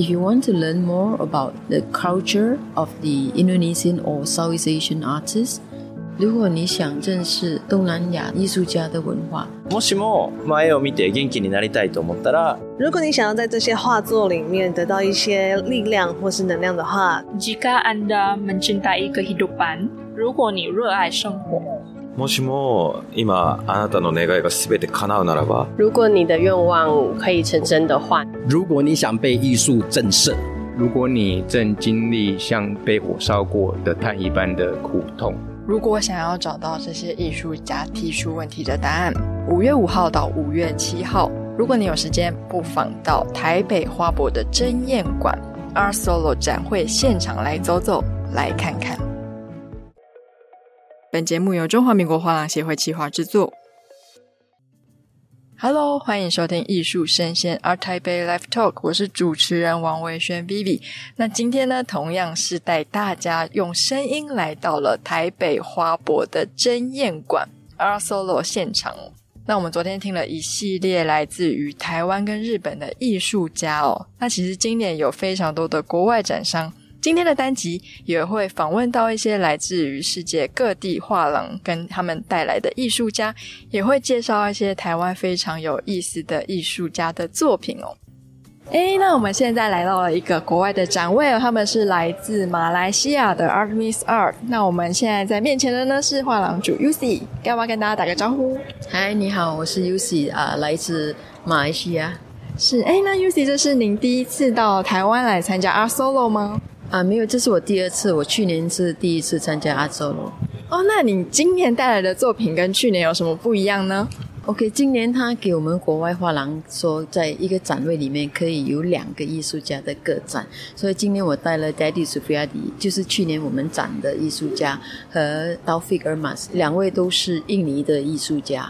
If you want to learn more about the culture of the Indonesian or Southeast Asian artists, 如果你想认识东南亚艺术家的文化，もしも絵を见て元気になりたいと思ったら，如果你想要在这些画作里面得到一些力量或是能量的话，Jika Anda mencintai kehidupan，如果你热爱生活， もしも今あなたの愿いが全て叶うならば，如果你的愿望可以成真的话，如果你想被艺术震慑，如果你正经历像被火烧过的炭一般的苦痛。如果想要找到这些艺术家提出问题的答案，五月五号到五月七号，如果你有时间，不妨到台北花博的争艳馆 Art Solo 展会现场来走走，来看看。 本节目由中华民国画廊协会企划制作。Hello，欢迎收听艺术声鲜 Art Taipei Live Talk，我是主持人王维轩 Vivi。那今天呢，同样是带大家用声音来到了台北花博的真艳馆 Art Solo 现场。那我们昨天听了一系列来自于台湾跟日本的艺术家哦。那其实今年有非常多的国外展商。今天的单集也会访问到一些来自于世界各地画廊跟他们带来的艺术家，也会介绍一些台湾非常有意思的艺术家的作品哦。诶，那我们现在来到了一个国外的展位哦，他们是来自马来西亚的 Artemis Art。那我们现在在面前的呢是画廊主 Yusi，要不要跟大家打个招呼？嗨，你好，我是 Yusi 啊，来自马来西亚。是，哎，那 Yusi，这是您第一次到台湾来参加 Art Solo 吗？啊，没有，这是我第二次。我去年是第一次参加阿周罗。哦，那你今年带来的作品跟去年有什么不一样呢？OK，今年他给我们国外画廊说，在一个展位里面可以有两个艺术家的个展，所以今年我带了 Daddy Sufriyadi，就是去年我们展的艺术家，和 Daufik Ermas，两位都是印尼的艺术家。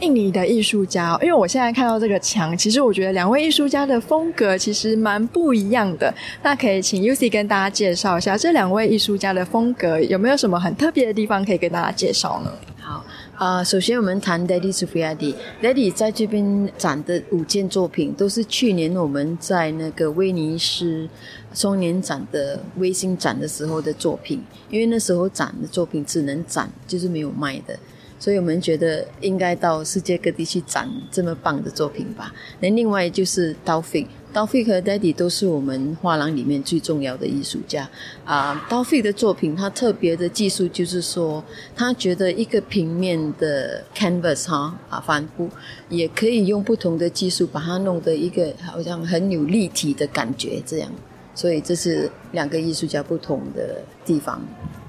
印尼的艺术家，因为我现在看到这个墙，其实我觉得两位艺术家的风格其实蛮不一样的。那可以请 Yusi 跟大家介绍一下这两位艺术家的风格有没有什么很特别的地方可以跟大家介绍呢？好啊，呃，首先我们谈 Daddy s u f i a d i d a d d y 在这边展的五件作品都是去年我们在那个威尼斯双年展的微星展的时候的作品，因为那时候展的作品只能展，就是没有卖的。所以我们觉得应该到世界各地去展这么棒的作品吧。那另外就是 Taufik，Taufik 和 Daddy 都是我们画廊里面最重要的艺术家啊。Uh, Taufik 的作品，他特别的技术就是说，他觉得一个平面的 canvas 哈啊帆布，也可以用不同的技术把它弄得一个好像很有立体的感觉这样。所以这是两个艺术家不同的地方。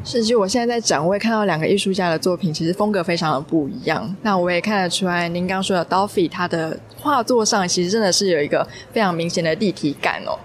甚至我现在在展位看到两个艺术家的作品，其实风格非常的不一样。那我也看得出来，您刚说的 Taufik 他的画作上其实真的是有一个非常明显的立体感哦。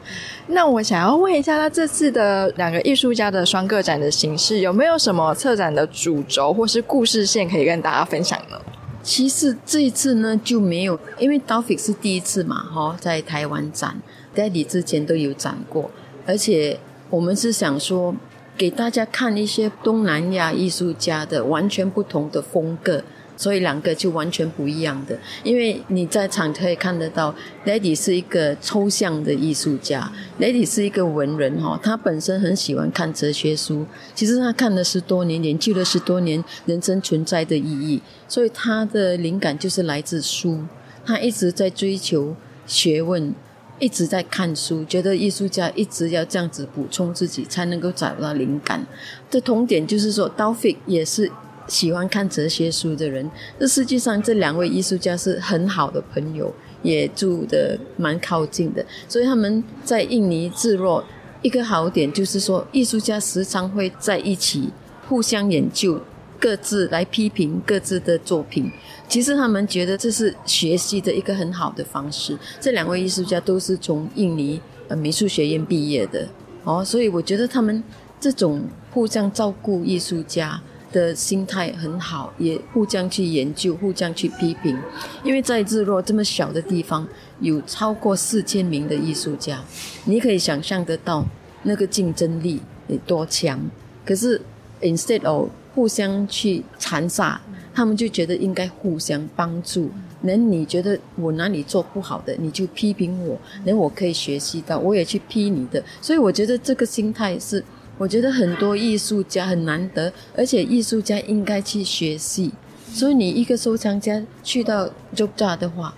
那我想要问一下，他这次的两个艺术家的双个展的形式，有没有什么策展的主轴或是故事线可以跟大家分享呢？其实这一次呢就没有，因为 Taufik 是第一次嘛，哈，在台湾展，Daddy 之前都有展过，而且我们是想说。给大家看一些东南亚艺术家的完全不同的风格，所以两个就完全不一样的。因为你在场可以看得到，Lady 是一个抽象的艺术家，Lady 是一个文人哈，他本身很喜欢看哲学书，其实他看了十多年，研究了十多年人生存在的意义，所以他的灵感就是来自书，他一直在追求学问。一直在看书，觉得艺术家一直要这样子补充自己，才能够找到灵感。的同点就是说，Taufik 也是喜欢看哲学书的人。这实际上这两位艺术家是很好的朋友，也住得蛮靠近的，所以他们在印尼自若。一个好点就是说，艺术家时常会在一起互相研究。各自来批评各自的作品，其实他们觉得这是学习的一个很好的方式。这两位艺术家都是从印尼呃美术学院毕业的哦，所以我觉得他们这种互相照顾艺术家的心态很好，也互相去研究，互相去批评。因为在日落这么小的地方，有超过四千名的艺术家，你可以想象得到那个竞争力有多强。可是 instead of 互相去残杀，他们就觉得应该互相帮助。那你觉得我哪里做不好的，你就批评我，那我可以学习到，我也去批你的。所以我觉得这个心态是，我觉得很多艺术家很难得，而且艺术家应该去学习。所以你一个收藏家去到 Jogja 的话，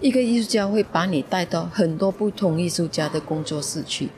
一个艺术家会把你带到很多不同艺术家的工作室去。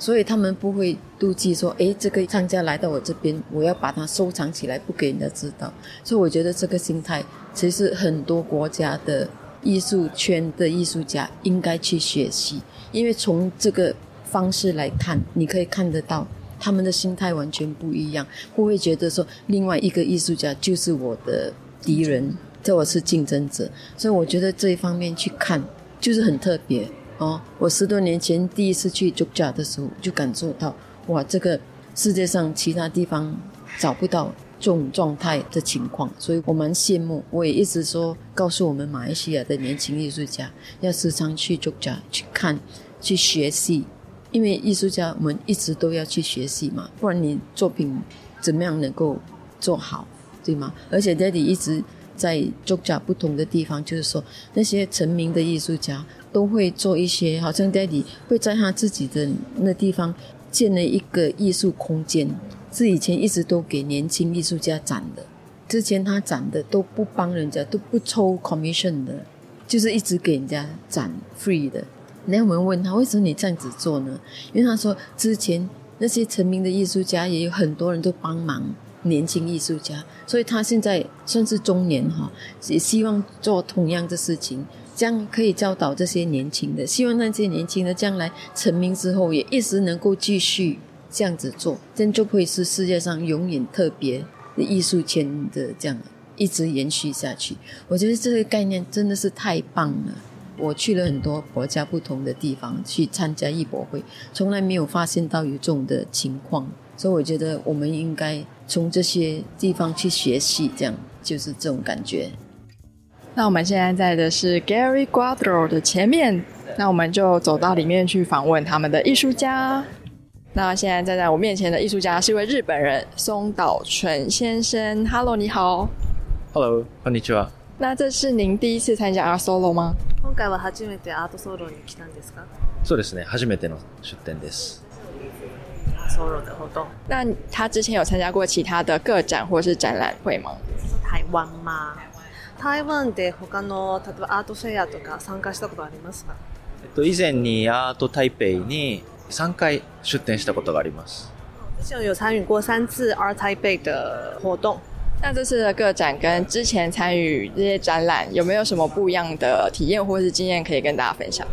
所以他们不会妒忌说，诶，这个商家来到我这边，我要把它收藏起来，不给人家知道。所以我觉得这个心态，其实很多国家的艺术圈的艺术家应该去学习，因为从这个方式来看，你可以看得到他们的心态完全不一样，不会觉得说另外一个艺术家就是我的敌人，这我是竞争者。所以我觉得这一方面去看，就是很特别。哦，我十多年前第一次去 Jogja 的时候，就感受到，哇，这个世界上其他地方找不到这种状态的情况，所以我蛮羡慕。我也一直说，告诉我们马来西亚的年轻艺术家，要时常去 Jogja 去看、去学习，因为艺术家我们一直都要去学习嘛，不然你作品怎么样能够做好，对吗？而且 Daddy 一直在 Jogja 不同的地方，就是说那些成名的艺术家。都会做一些，好像 Daddy 会在他自己的那地方建了一个艺术空间，是以前一直都给年轻艺术家展的。之前他展的都不帮人家，都不抽 commission 的，就是一直给人家展 free 的。那我们问他为什么你这样子做呢？因为他说之前那些成名的艺术家也有很多人都帮忙年轻艺术家，所以他现在算是中年哈，也希望做同样的事情。这样可以教导这些年轻的，希望那些年轻的将来成名之后，也一直能够继续这样子做，这样就会是世界上永远特别的艺术圈的这样一直延续下去。我觉得这个概念真的是太棒了。我去了很多国家不同的地方去参加艺博会，从来没有发现到有这种的情况，所以我觉得我们应该从这些地方去学习，这样就是这种感觉。那我们现在在的是 Gallery Quadro 的前面，那我们就走到里面去访问他们的艺术家。那现在站在我面前的艺术家是一位日本人松岛纯先生。Hello，你好。Hello，こんにちは。那这是您第一次参加 Art Solo 吗？今回は初めてアートソロに来たんですか？そうですね、初めての出展です。アートソロ的活动。那他之前有参加过其他的个展或是展览会吗？台湾吗？ 台湾で他の例えばアートフェアとか参加したことありますか？えっと以前にアート台北に3回出展したことがあります。之前有参与过三次 Art Taipei 的活动。那这次的个展跟之前参与这些展览有没有什么不一样的体验或是经验可以跟大家分享？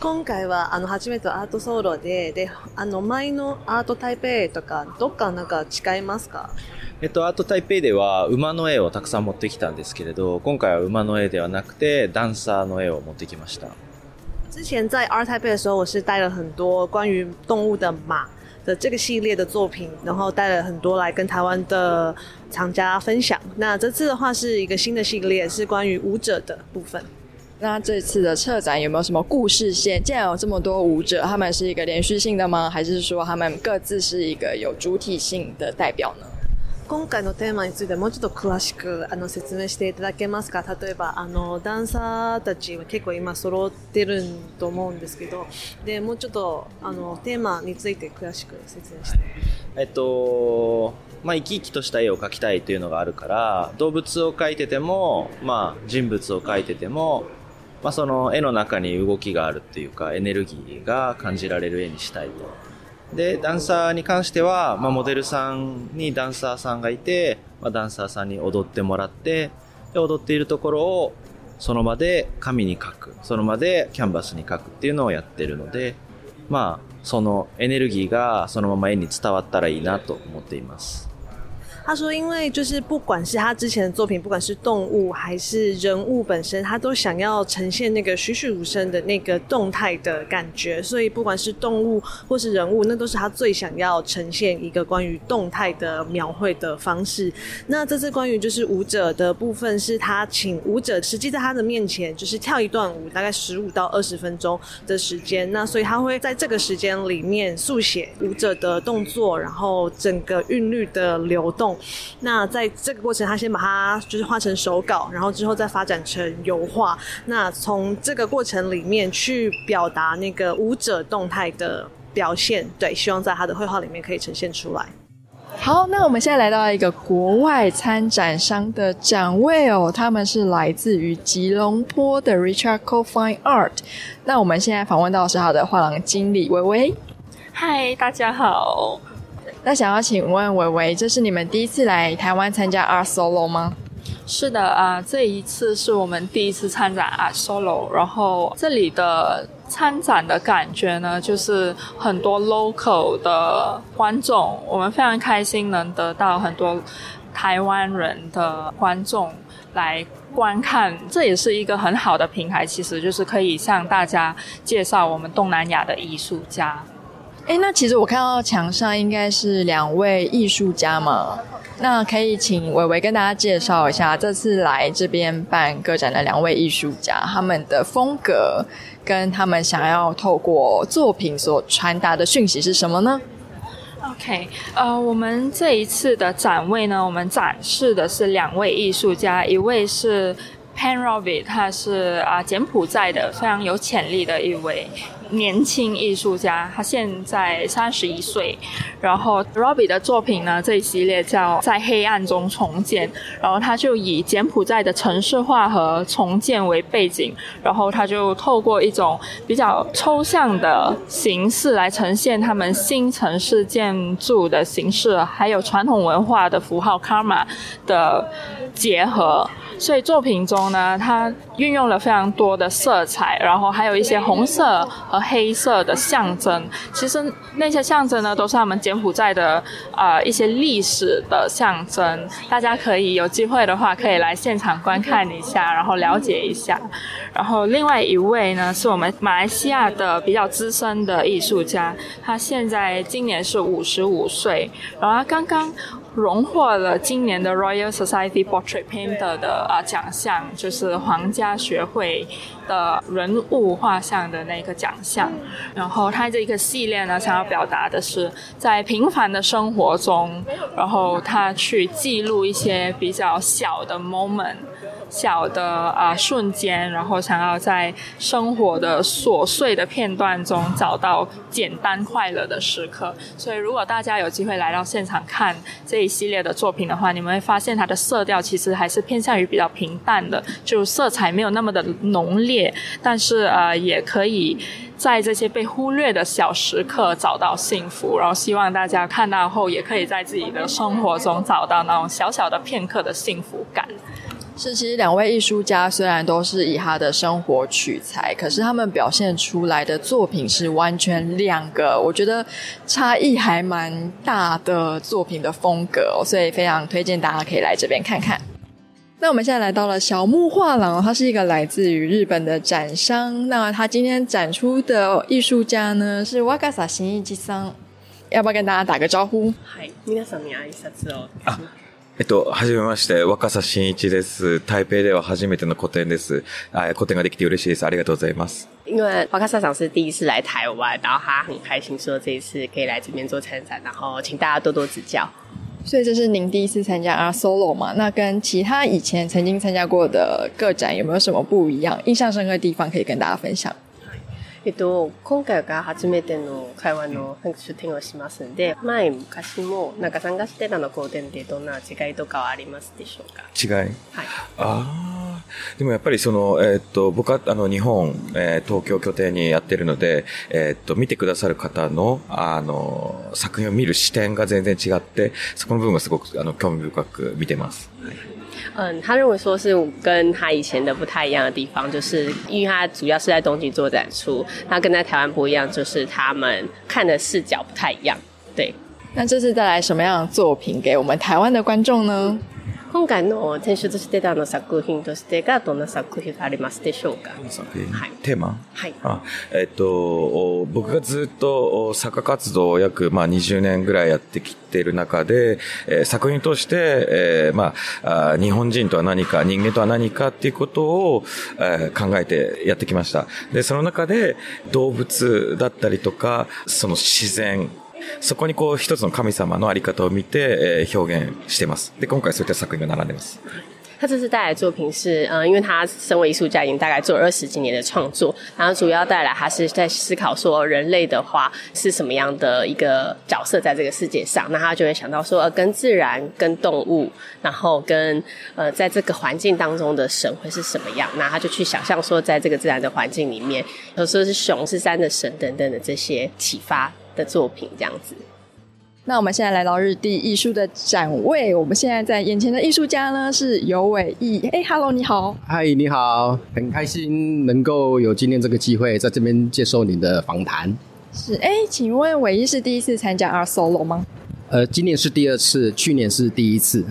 今回はあの初めてアートソロでであの前のアート台北とかどっかなんか违いますか？えっと、アート台北では马の絵をたくさん持ってきたんですけれど、今回は马の絵ではなくて、ダンサーの絵を持ってきました。之前在 Art Taipei 的时候，我是带了很多关于动物的马的这个系列的作品，然后带了很多来跟台湾的藏家分享。那这次的话是一个新的系列，是关于舞者的部分。那这次的策展有没有什么故事线？既然有这么多舞者，他们是一个连续性的吗？还是说他们各自是一个有主体性的代表呢？ 今回のテーマについてもうちょっと详しくあの说明していただけますか？例えばあのダンサーたちは结构今揃ってると思うんですけど、でもうちょっとあのテーマについて详しく说明して。えっと、まあ、生き生きとした絵を描きたいというのがあるから、动物を描いてても、まあ、人物を描いてても、まあ、その絵の中に动きがあるっていうか、エネルギーが感じられる絵にしたいと。で、ダンサーに関しては、まあ、モデルさんにダンサーさんがいて、まあ、ダンサーさんに踊ってもらって、で、踊っているところを、その場で紙に書く。その場でキャンバスに書くっていうのをやってるので、まあ、そのエネルギーがそのまま絵に伝わったらいいなと思っています。他说：“因为就是不管是他之前的作品，不管是动物还是人物本身，他都想要呈现那个栩栩如生的那个动态的感觉。所以不管是动物或是人物，那都是他最想要呈现一个关于动态的描绘的方式。那这次关于就是舞者的部分，是他请舞者实际在他的面前就是跳一段舞，大概十五到二十分钟的时间。那所以他会在这个时间里面速写舞者的动作，然后整个韵律的流动。”动。那在这个过程，他先把它就是画成手稿，然后之后再发展成油画。那从这个过程里面去表达那个舞者动态的表现，对，希望在他的绘画里面可以呈现出来。好，那我们现在来到一个国外参展商的展位哦，他们是来自于吉隆坡的 Richard Cole Fine Art。那我们现在访问到是他的画廊经理微微。嗨，大家好。那想要请问维维，这是你们第一次来台湾参加 Art Solo 吗？是的啊，这一次是我们第一次参展 Art Solo，然后这里的。参展的感觉呢，就是很多 local 的观众，我们非常开心能得到很多台湾人的观众来观看，这也是一个很好的平台，其实就是可以向大家介绍我们东南亚的艺术家。诶，那其实我看到墙上应该是两位艺术家嘛。那可以请维维跟大家介绍一下，这次来这边办个展的两位艺术家，他们的风格跟他们想要透过作品所传达的讯息是什么呢？OK，呃，我们这一次的展位呢，我们展示的是两位艺术家，一位是 Pen Robbie，他是啊柬埔寨的非常有潜力的一位。年轻艺术家，他现在三十一岁。然后 Robbie 的作品呢，这一系列叫《在黑暗中重建》。然后他就以柬埔寨的城市化和重建为背景，然后他就透过一种比较抽象的形式来呈现他们新城市建筑的形式，还有传统文化的符号 Karma 的结合。所以作品中呢，他运用了非常多的色彩，然后还有一些红色和黑色的象征。其实那些象征呢，都是他们柬埔寨的呃一些历史的象征。大家可以有机会的话，可以来现场观看一下，然后了解一下。然后另外一位呢，是我们马来西亚的比较资深的艺术家，他现在今年是五十五岁，然后他刚刚。荣获了今年的 Royal Society Portrait Painter 的啊奖项，就是皇家学会的人物画像的那个奖项。然后他这个系列呢，想要表达的是在平凡的生活中，然后他去记录一些比较小的 moment。小的啊、呃、瞬间，然后想要在生活的琐碎的片段中找到简单快乐的时刻。所以，如果大家有机会来到现场看这一系列的作品的话，你们会发现它的色调其实还是偏向于比较平淡的，就色彩没有那么的浓烈，但是呃，也可以在这些被忽略的小时刻找到幸福。然后，希望大家看到后，也可以在自己的生活中找到那种小小的片刻的幸福感。是，其实两位艺术家虽然都是以他的生活取材，可是他们表现出来的作品是完全两个，我觉得差异还蛮大的作品的风格，所以非常推荐大家可以来这边看看。那我们现在来到了小木画廊，它是一个来自于日本的展商。那他今天展出的艺术家呢是若狭伸一さん，要不要跟大家打个招呼？嗨，皆さんに挨拶を。えっと、はじめまして、若狭伸一です。台北では初めての个展です。啊，个展ができて嬉しいです。ありがとうございます。因为若狭长是第一次来台湾，然后他很开心说这一次可以来这边做参展，然后请大家多多指教。 所以这是您第一次参加啊 Solo 嘛？那跟其他以前曾经参加过的个展有没有什么不一样？印象深刻的地方可以跟大家分享。えっと、今回が初めての台湾の出展をしますんで、前、昔も、なんか参加してたの个展でどんな违いとかはありますでしょうか？违い？はい。ああ、でもやっぱりその、えー、っと、仆はあの、日本、えー、东京拠点にやってるので、えー、っと、见てくださる方の、あの、作品を见る视点が全然违って、そこの部分がすごく、あの、兴味深く见てます。はい嗯，他认为说是跟他以前的不太一样的地方，就是因为他主要是在东京做展出，他跟在台湾不一样，就是他们看的视角不太一样。对，那这次带来什么样的作品给我们台湾的观众呢？今回の展出してたの作品としてがどんな作品がありますでしょうか？作品、はい、テーマ？はい。あ、えっと、仆がずっと作家活动を约、まあ、20年ぐらいやってきている中で、えー、作品として、えー、まあ、日本人とは何か、人间とは何かっていうことを、えー、考えてやってきました。で、その中で动物だったりとか、その自然、そこにこう一つの神様のあり方を见て、えー、表现してます。で、今回そういった作品が并んでます。他这次带来的作品是，嗯，因为他身为艺术家，已经大概做了二十几年的创作，然后主要带来他是在思考说，人类的话是什么样的一个角色在这个世界上，那他就会想到说，呃，跟自然、跟动物，然后跟呃，在这个环境当中的神会是什么样，那他就去想象说，在这个自然的环境里面，有时候是熊、是山的神等等的这些启发 的作品，这样子。那我们现在来到日地艺术的展位，我们现在在眼前的艺术家呢是尤伟毅。哎，Hello，你好。嗨，你好，很开心能够有今天这个机会在这边接受你的访谈。是，哎，请问伟毅是第一次参加 Art Solo 吗？呃，今年是第二次，去年是第一次。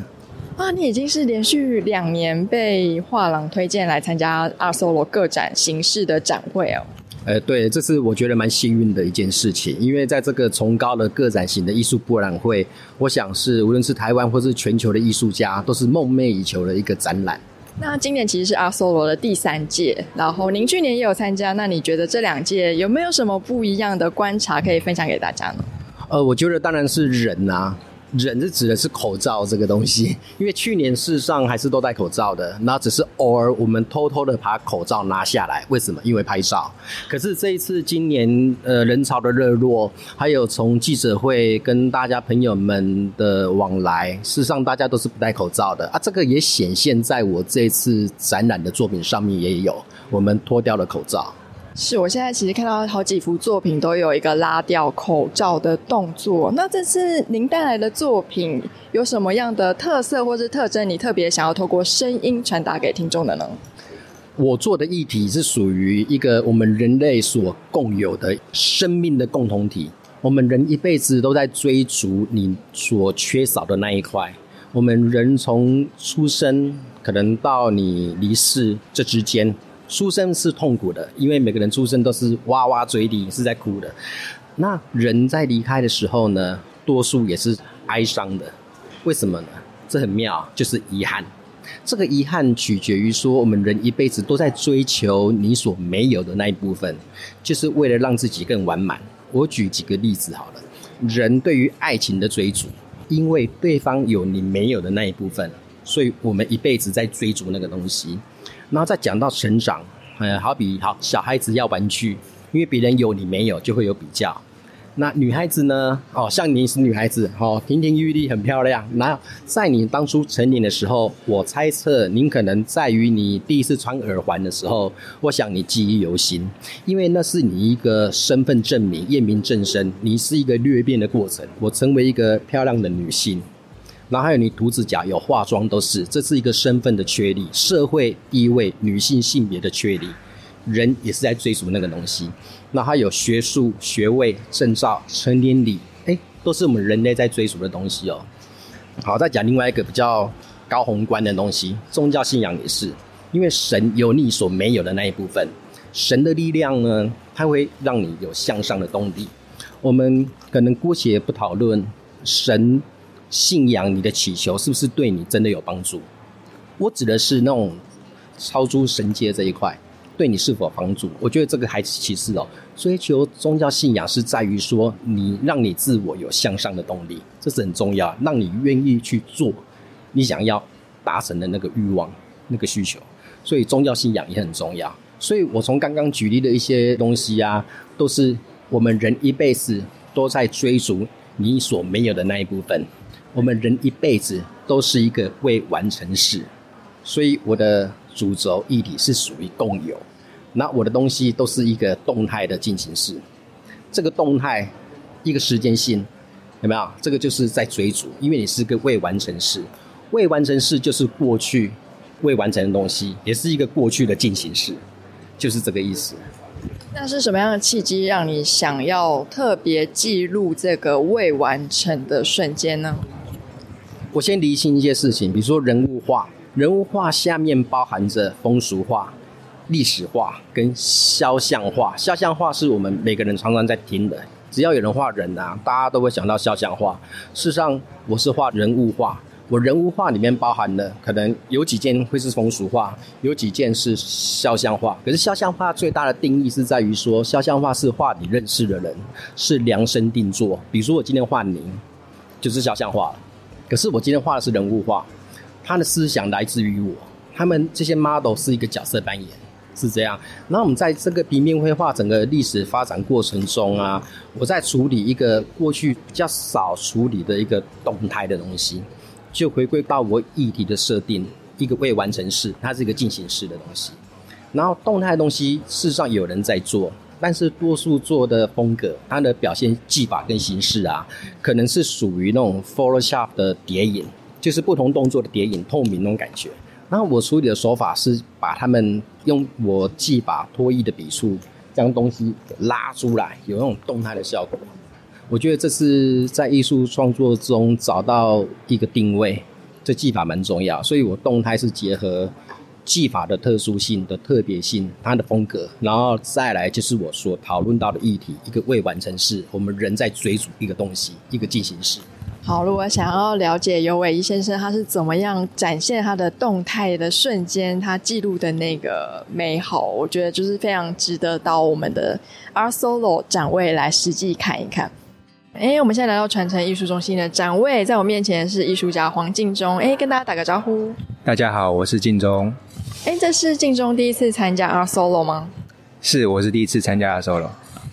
啊，你已经是连续两年被画廊推荐来参加 Art Solo 个展形式的展会哦。呃，对，这是我觉得蛮幸运的一件事情，因为在这个崇高的个展型的艺术博览会，我想是无论是台湾或是全球的艺术家，都是梦寐以求的一个展览。那今年其实是 Art Solo 的第三届，然后您去年也有参加，那你觉得这两届有没有什么不一样的观察可以分享给大家呢？呃，我觉得当然是人啊。人是指的是口罩这个东西，因为去年事实上还是都戴口罩的，那只是偶尔我们偷偷的把口罩拿下来。为什么？因为拍照。可是这一次今年呃人潮的热络，还有从记者会跟大家朋友们的往来，事实上大家都是不戴口罩的啊。这个也显现在我这次展览的作品上面也有，我们脱掉了口罩。是，我现在其实看到好几幅作品都有一个拉掉口罩的动作。那这次您带来的作品有什么样的特色或是特征？你特别想要透过声音传达给听众的呢？我做的议题是属于一个我们人类所共有的生命的共同体。我们人一辈子都在追逐你所缺少的那一块。我们人从出生可能到你离世这之间。出生是痛苦的，因为每个人出生都是哇哇嘴里是在哭的。那人在离开的时候呢，多数也是哀伤的。为什么呢？这很妙，就是遗憾。这个遗憾取决于说，我们人一辈子都在追求你所没有的那一部分，就是为了让自己更完满。我举几个例子好了。人对于爱情的追逐，因为对方有你没有的那一部分，所以我们一辈子在追逐那个东西。然后再讲到成长，呃，好比好小孩子要玩具，因为别人有你没有，就会有比较。那女孩子呢？哦，像你是女孩子，哦，亭亭玉立，很漂亮。那在你当初成年的时候，我猜测您可能在于你第一次穿耳环的时候，我想你记忆犹新，因为那是你一个身份证明、验明正身，你是一个蜕变的过程。我成为一个漂亮的女性。然后还有你涂指甲、有化妆，都是这是一个身份的确立、社会地位、女性性别的确立。人也是在追逐那个东西。那还有学术、学位、证照、成年礼，哎，都是我们人类在追逐的东西哦。好，再讲另外一个比较高宏观的东西，宗教信仰也是，因为神有你所没有的那一部分。神的力量呢，它会让你有向上的动力。我们可能姑且不讨论神。信仰你的祈求是不是对你真的有帮助？我指的是那种超出神界这一块，对你是否帮助？我觉得这个还是其次哦。追求宗教信仰是在于说，你让你自我有向上的动力，这是很重要，让你愿意去做你想要达成的那个欲望、那个需求。所以宗教信仰也很重要。所以我从刚刚举例的一些东西啊，都是我们人一辈子都在追逐你所没有的那一部分。我们人一辈子都是一个未完成式，所以我的主轴议题是属于共有。那我的东西都是一个动态的进行式，这个动态一个时间性有没有？这个就是在追逐，因为你是个未完成式，未完成式就是过去未完成的东西，也是一个过去的进行式，就是这个意思。那是什么样的契机让你想要特别记录这个未完成的瞬间呢？我先厘清一些事情，比如说人物画，人物画下面包含着风俗画、历史画跟肖像画。肖像画是我们每个人常常在听的，只要有人画人啊，大家都会想到肖像画。事实上，我是画人物画，我人物画里面包含了可能有几件会是风俗画，有几件是肖像画。可是肖像画最大的定义是在于说，肖像画是画你认识的人，是量身定做。比如说我今天画您，就是肖像画。可是我今天画的是人物画，他的思想来自于我。他们这些 model 是一个角色扮演，是这样。那我们在这个平面绘画整个历史发展过程中啊，我在处理一个过去比较少处理的一个动态的东西。就回归到我议题的设定，一个未完成式，它是一个进行式的东西。然后动态的东西，事实上有人在做，但是多数做的风格，它的表现技法跟形式啊，可能是属于那种 Photoshop 的叠影，就是不同动作的叠影，透明那种感觉。然后我处理的手法是把他们用我技法脱衣的笔触，将东西拉出来，有那种动态的效果。我觉得这是在艺术创作中找到一个定位，这技法蛮重要，所以我动态是结合技法的特殊性的特别性，它的风格，然后再来就是我所讨论到的议题，一个未完成式，我们人在追逐一个东西，一个进行式。好，如果想要了解尤伟一先生他是怎么样展现他的动态的瞬间，他记录的那个美好，我觉得就是非常值得到我们的 Art Solo 展位来实际看一看。哎，我们现在来到传承艺术中心的展位，在我面前是艺术家黄敬忠。哎，跟大家打个招呼。大家好，我是敬忠。哎，这是敬忠第一次参加 Art Solo 吗？是，我是第一次参加 Art Solo。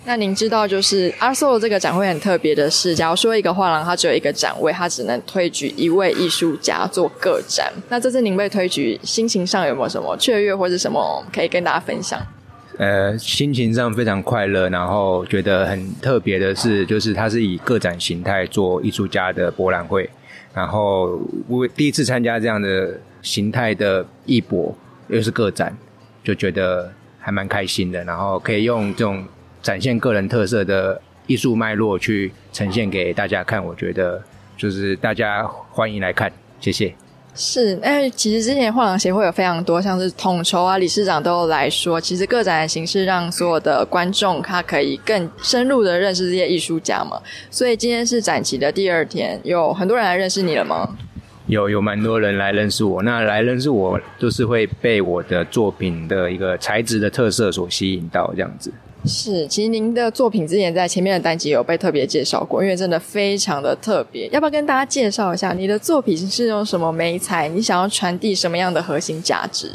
那您知道，就是 Art Solo 这个展会很特别的是，假如说一个画廊它只有一个展位，它只能推举一位艺术家做个展。那这次您被推举，心情上有没有什么雀跃或者什么可以跟大家分享？呃，心情上非常快乐，然后觉得很特别的是，就是它是以个展形态做艺术家的博览会，然后我第一次参加这样的形态的艺博，又是个展，就觉得还蛮开心的，然后可以用这种展现个人特色的艺术脉络去呈现给大家看，我觉得就是大家欢迎来看，谢谢。是，哎，其实之前画廊协会有非常多，像是统筹啊、理事长都来说，其实个展的形式让所有的观众他可以更深入的认识这些艺术家嘛。所以今天是展期的第二天，有很多人来认识你了吗？有，有蛮多人来认识我。那来认识我，就是会被我的作品的一个材质的特色所吸引到，这样子。是，其实您的作品之前在前面的单集有被特别介绍过，因为真的非常的特别。要不要跟大家介绍一下你的作品是用什么媒材？你想要传递什么样的核心价值？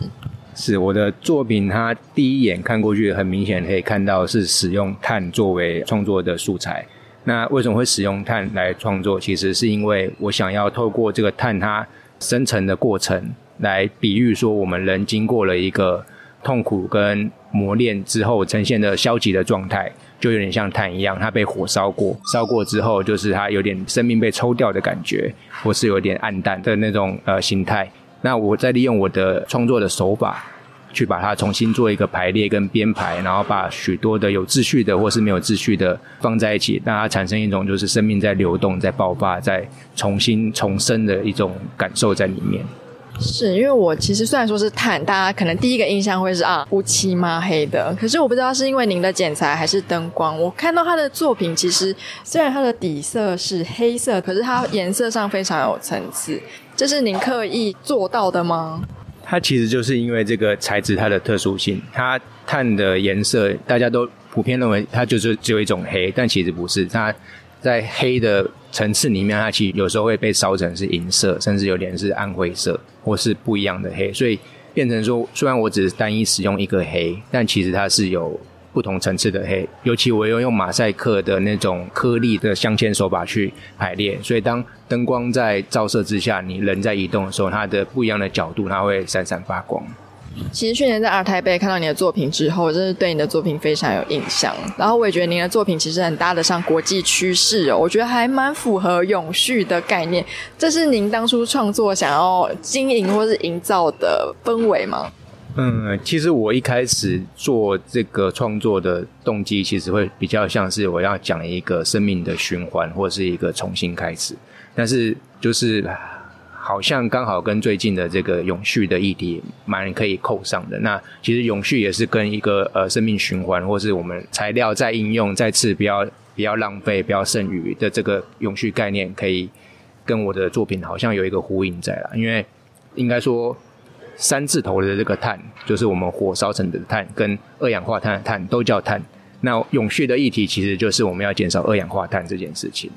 是我的作品，它第一眼看过去，很明显可以看到是使用碳作为创作的素材。那为什么会使用碳来创作？其实是因为我想要透过这个碳它生成的过程，来比喻说我们人经过了一个痛苦跟磨练之后呈现的消极的状态，就有点像碳一样，它被火烧过，烧过之后就是它有点生命被抽掉的感觉，或是有点暗淡的那种呃形态。那我再利用我的创作的手法，去把它重新做一个排列跟编排，然后把许多的有秩序的或是没有秩序的放在一起，让它产生一种就是生命在流动、在爆发、在重新重生的一种感受在里面。是因为我其实虽然说是碳，大家可能第一个印象会是啊乌漆嘛黑的，可是我不知道是因为您的剪裁还是灯光，我看到他的作品其实虽然它的底色是黑色，可是它颜色上非常有层次，这是您刻意做到的吗？它其实就是因为这个材质它的特殊性，它碳的颜色大家都普遍认为它就是只有一种黑，但其实不是，它在黑的层次里面，它其实有时候会被烧成是银色，甚至有点是暗灰色。或是不一样的黑，所以变成说，虽然我只是单一使用一个黑，但其实它是有不同层次的黑。尤其我又用马赛克的那种颗粒的镶嵌手法去排列，所以当灯光在照射之下，你人在移动的时候，它的不一样的角度，它会闪闪发光。其实去年在 ART TAIPEI 看到你的作品之后，真是对你的作品非常有印象。然后我也觉得您的作品其实很搭得上国际趋势哦，我觉得还蛮符合永续的概念。这是您当初创作想要经营或是营造的氛围吗？嗯，其实我一开始做这个创作的动机，其实会比较像是我要讲一个生命的循环，或是一个重新开始。但是就是。好像刚好跟最近的这个永续的议题蛮可以扣上的。那其实永续也是跟一个呃生命循环，或是我们材料再应用再次不要不要浪费不要剩余的这个永续概念可以跟我的作品好像有一个呼应在啦，因为应该说三字头的这个碳，就是我们火烧成的碳，跟二氧化碳的碳都叫碳。那永续的议题其实就是我们要减少二氧化碳这件事情。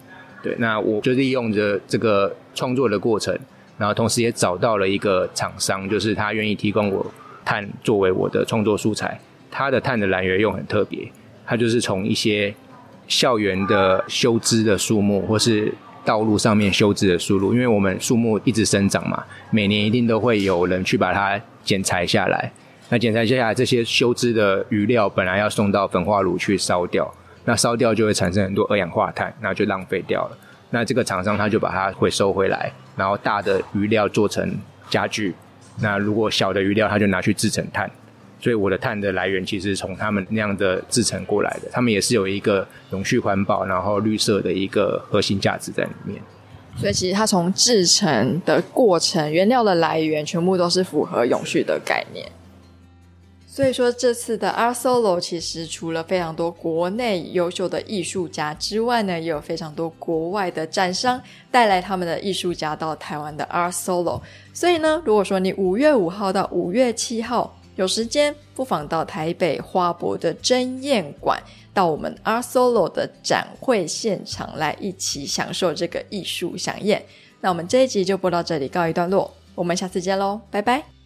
对，那我就利用着这个创作的过程，然后同时也找到了一个厂商，就是他愿意提供我碳作为我的创作素材。他的碳的来源又很特别，他就是从一些校园的修枝的树木，或是道路上面修枝的树木，因为我们树木一直生长嘛，每年一定都会有人去把它剪裁下来。那剪裁下来这些修枝的余料，本来要送到焚化炉去烧掉。那烧掉就会产生很多二氧化碳，那就浪费掉了。那这个厂商他就把它回收回来，然后大的余料做成家具，那如果小的余料他就拿去制成碳。所以我的碳的来源其实从他们那样的制成过来的。他们也是有一个永续环保，然后绿色的一个核心价值在里面。所以其实它从制成的过程、原料的来源，全部都是符合永续的概念。所以说，这次的 Art Solo 其实除了非常多国内优秀的艺术家之外呢，也有非常多国外的展商带来他们的艺术家到台湾的 Art Solo。所以呢，如果说你五月五号到五月七号有时间，不妨到台北花博的争艳馆，到我们 Art Solo 的展会现场来一起享受这个艺术饗宴。那我们这一集就播到这里，告一段落。我们下次见喽，拜拜。